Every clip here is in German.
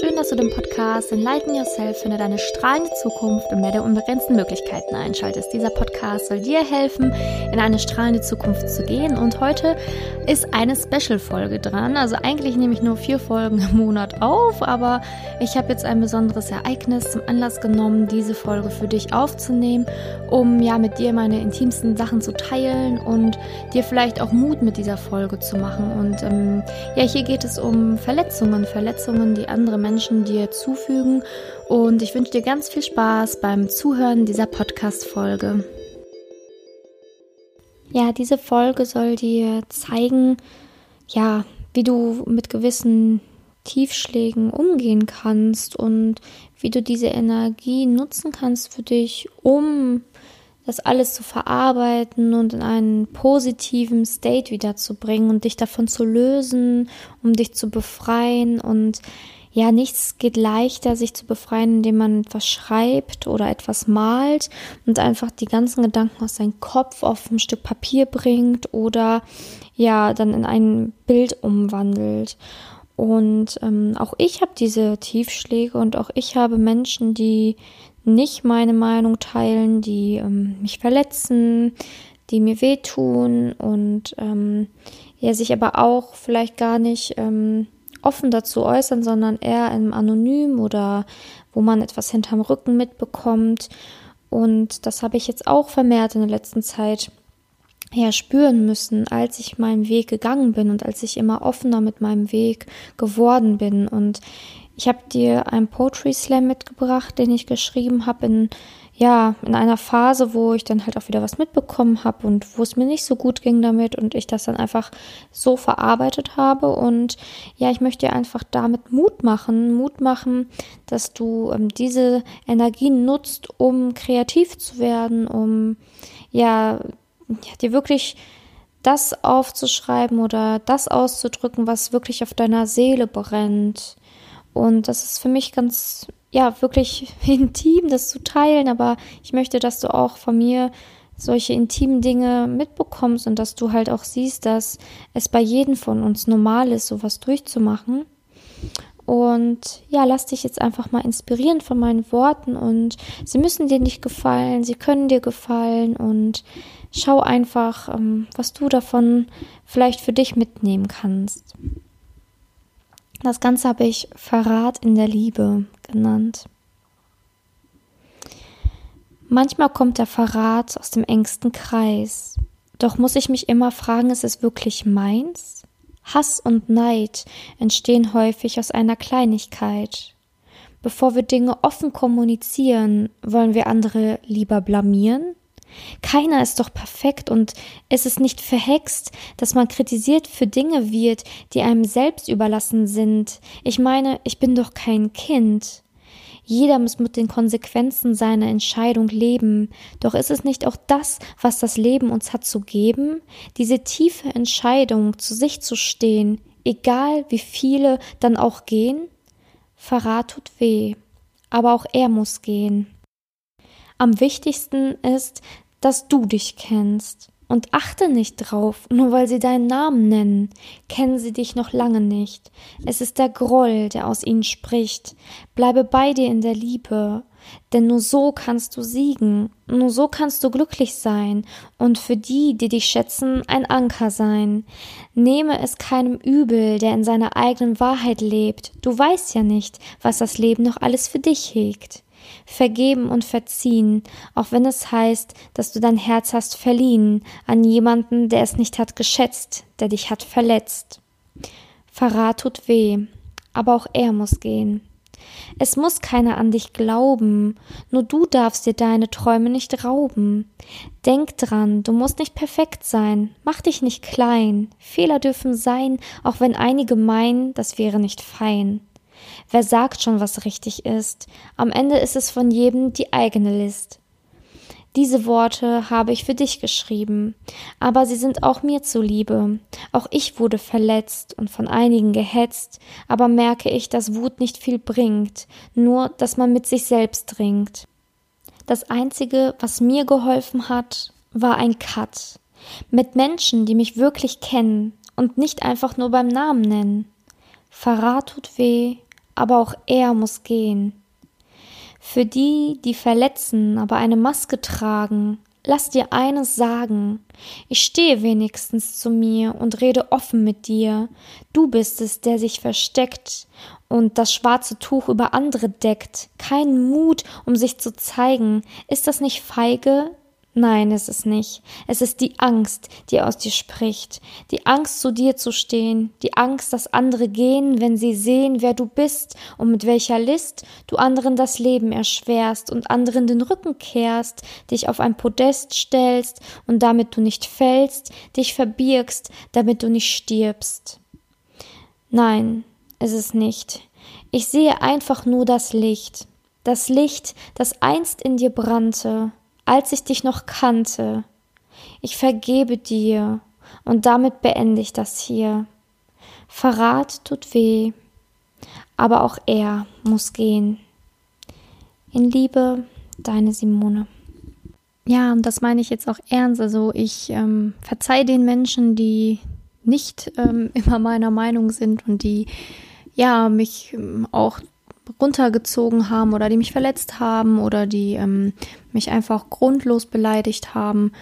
Schön, dass du den Podcast Enlighten Yourself finde deine strahlende Zukunft und mehr der unbegrenzten Möglichkeiten einschaltest. Dieser Podcast soll dir helfen, in eine strahlende Zukunft zu gehen. Und heute ist eine Special-Folge dran. Also eigentlich nehme ich nur vier Folgen im Monat auf, aber ich habe jetzt ein besonderes Ereignis zum Anlass genommen, diese Folge für dich aufzunehmen, um ja mit dir meine intimsten Sachen zu teilen und dir vielleicht auch Mut mit dieser Folge zu machen. Und ähm, ja, hier geht es um Verletzungen, Verletzungen, die andere Menschen Menschen dir zufügen. Und ich wünsche dir ganz viel Spaß beim Zuhören dieser Podcast-Folge. Ja, diese Folge soll dir zeigen, ja, wie du mit gewissen Tiefschlägen umgehen kannst und wie du diese Energie nutzen kannst für dich, um das alles zu verarbeiten und in einen positiven State wiederzubringen und dich davon zu lösen, um dich zu befreien und ja, nichts geht leichter, sich zu befreien, indem man etwas schreibt oder etwas malt und einfach die ganzen Gedanken aus seinem Kopf auf ein Stück Papier bringt oder ja, dann in ein Bild umwandelt. Und ähm, auch ich habe diese Tiefschläge und auch ich habe Menschen, die nicht meine Meinung teilen, die ähm, mich verletzen, die mir wehtun und ähm, ja, sich aber auch vielleicht gar nicht ähm, offen dazu äußern, sondern eher im Anonym oder wo man etwas hinterm Rücken mitbekommt. Und das habe ich jetzt auch vermehrt in der letzten Zeit ja spüren müssen, als ich meinen Weg gegangen bin und als ich immer offener mit meinem Weg geworden bin. Und ich habe dir einen Poetry Slam mitgebracht, den ich geschrieben habe in ja, in einer Phase, wo ich dann halt auch wieder was mitbekommen habe und wo es mir nicht so gut ging damit und ich das dann einfach so verarbeitet habe. Und ja, ich möchte dir einfach damit Mut machen, Mut machen, dass du ähm, diese Energien nutzt, um kreativ zu werden, um ja, ja, dir wirklich das aufzuschreiben oder das auszudrücken, was wirklich auf deiner Seele brennt. Und das ist für mich ganz ja, wirklich intim, das zu teilen, aber ich möchte, dass du auch von mir solche intimen Dinge mitbekommst und dass du halt auch siehst, dass es bei jedem von uns normal ist, sowas durchzumachen. Und ja, lass dich jetzt einfach mal inspirieren von meinen Worten und sie müssen dir nicht gefallen, sie können dir gefallen und schau einfach, ähm, was du davon vielleicht für dich mitnehmen kannst. Das Ganze habe ich Verrat in der Liebe genannt. Manchmal kommt der Verrat aus dem engsten Kreis. Doch muss ich mich immer fragen, ist es wirklich meins? Hass und Neid entstehen häufig aus einer Kleinigkeit. Bevor wir Dinge offen kommunizieren, wollen wir andere lieber blamieren? Keiner ist doch perfekt und es ist nicht verhext, dass man kritisiert für Dinge wird, die einem selbst überlassen sind. Ich meine, ich bin doch kein Kind. Jeder muss mit den Konsequenzen seiner Entscheidung leben. Doch ist es nicht auch das, was das Leben uns hat zu geben? Diese tiefe Entscheidung, zu sich zu stehen, egal wie viele dann auch gehen? Verrat tut weh, aber auch er muss gehen. Am wichtigsten ist, dass du dich kennst. Und achte nicht drauf, nur weil sie deinen Namen nennen, kennen sie dich noch lange nicht. Es ist der Groll, der aus ihnen spricht. Bleibe bei dir in der Liebe, denn nur so kannst du siegen, nur so kannst du glücklich sein und für die, die dich schätzen, ein Anker sein. Nehme es keinem übel, der in seiner eigenen Wahrheit lebt. Du weißt ja nicht, was das Leben noch alles für dich hegt vergeben und verziehen, auch wenn es heißt, dass du dein Herz hast verliehen an jemanden, der es nicht hat geschätzt, der dich hat verletzt. Verrat tut weh, aber auch er muss gehen. Es muss keiner an dich glauben, nur du darfst dir deine Träume nicht rauben. Denk dran, du musst nicht perfekt sein, mach dich nicht klein, Fehler dürfen sein, auch wenn einige meinen, das wäre nicht fein. Wer sagt schon, was richtig ist? Am Ende ist es von jedem die eigene List. Diese Worte habe ich für dich geschrieben, aber sie sind auch mir zuliebe. Auch ich wurde verletzt und von einigen gehetzt, aber merke ich, dass Wut nicht viel bringt, nur dass man mit sich selbst ringt. Das Einzige, was mir geholfen hat, war ein Cut. Mit Menschen, die mich wirklich kennen und nicht einfach nur beim Namen nennen. Verrat tut weh, aber auch er muss gehen. Für die, die verletzen, aber eine Maske tragen, lass dir eines sagen. Ich stehe wenigstens zu mir und rede offen mit dir. Du bist es, der sich versteckt und das schwarze Tuch über andere deckt. Kein Mut, um sich zu zeigen. Ist das nicht feige? Nein, es ist nicht. Es ist die Angst, die aus dir spricht. Die Angst, zu dir zu stehen. Die Angst, dass andere gehen, wenn sie sehen, wer du bist und mit welcher List du anderen das Leben erschwerst und anderen den Rücken kehrst, dich auf ein Podest stellst und damit du nicht fällst, dich verbirgst, damit du nicht stirbst. Nein, es ist nicht. Ich sehe einfach nur das Licht. Das Licht, das einst in dir brannte als ich dich noch kannte. Ich vergebe dir und damit beende ich das hier. Verrat tut weh, aber auch er muss gehen. In Liebe, deine Simone. Ja, und das meine ich jetzt auch ernst. Also ich ähm, verzeih den Menschen, die nicht ähm, immer meiner Meinung sind und die ja mich ähm, auch runtergezogen haben oder die mich verletzt haben oder die ähm, mich einfach grundlos beleidigt haben,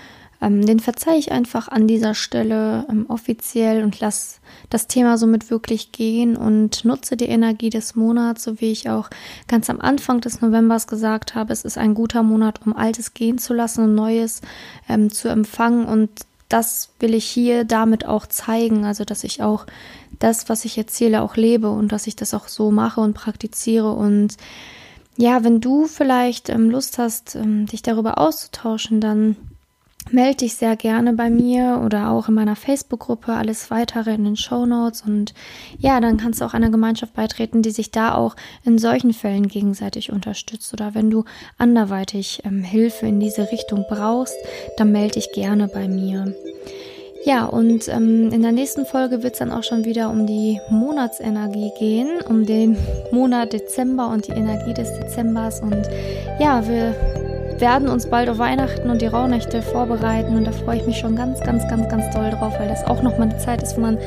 ähm, den verzeihe ich einfach an dieser Stelle ähm, offiziell und lass das Thema somit wirklich gehen und nutze die Energie des Monats, so wie ich auch ganz am Anfang des Novembers gesagt habe. Es ist ein guter Monat, um Altes gehen zu lassen und Neues ähm, zu empfangen und das will ich hier damit auch zeigen, also dass ich auch das, was ich erzähle, auch lebe und dass ich das auch so mache und praktiziere. Und ja, wenn du vielleicht ähm, Lust hast, ähm, dich darüber auszutauschen, dann melde dich sehr gerne bei mir oder auch in meiner Facebook-Gruppe. Alles weitere in den Show Notes. Und ja, dann kannst du auch einer Gemeinschaft beitreten, die sich da auch in solchen Fällen gegenseitig unterstützt. Oder wenn du anderweitig ähm, Hilfe in diese Richtung brauchst, dann melde dich gerne bei mir. Ja, und ähm, in der nächsten Folge wird es dann auch schon wieder um die Monatsenergie gehen, um den Monat Dezember und die Energie des Dezembers. Und ja, wir werden uns bald auf Weihnachten und die Rauhnächte vorbereiten und da freue ich mich schon ganz, ganz, ganz, ganz doll drauf, weil das auch nochmal eine Zeit ist, wo man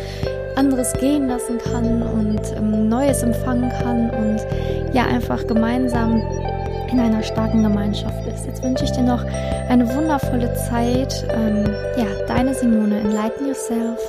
anderes gehen lassen kann und ähm, Neues empfangen kann und ja, einfach gemeinsam in einer starken Gemeinschaft ist. Jetzt wünsche ich dir noch eine wundervolle Zeit. Ähm, ja, deine Simone, enlighten yourself.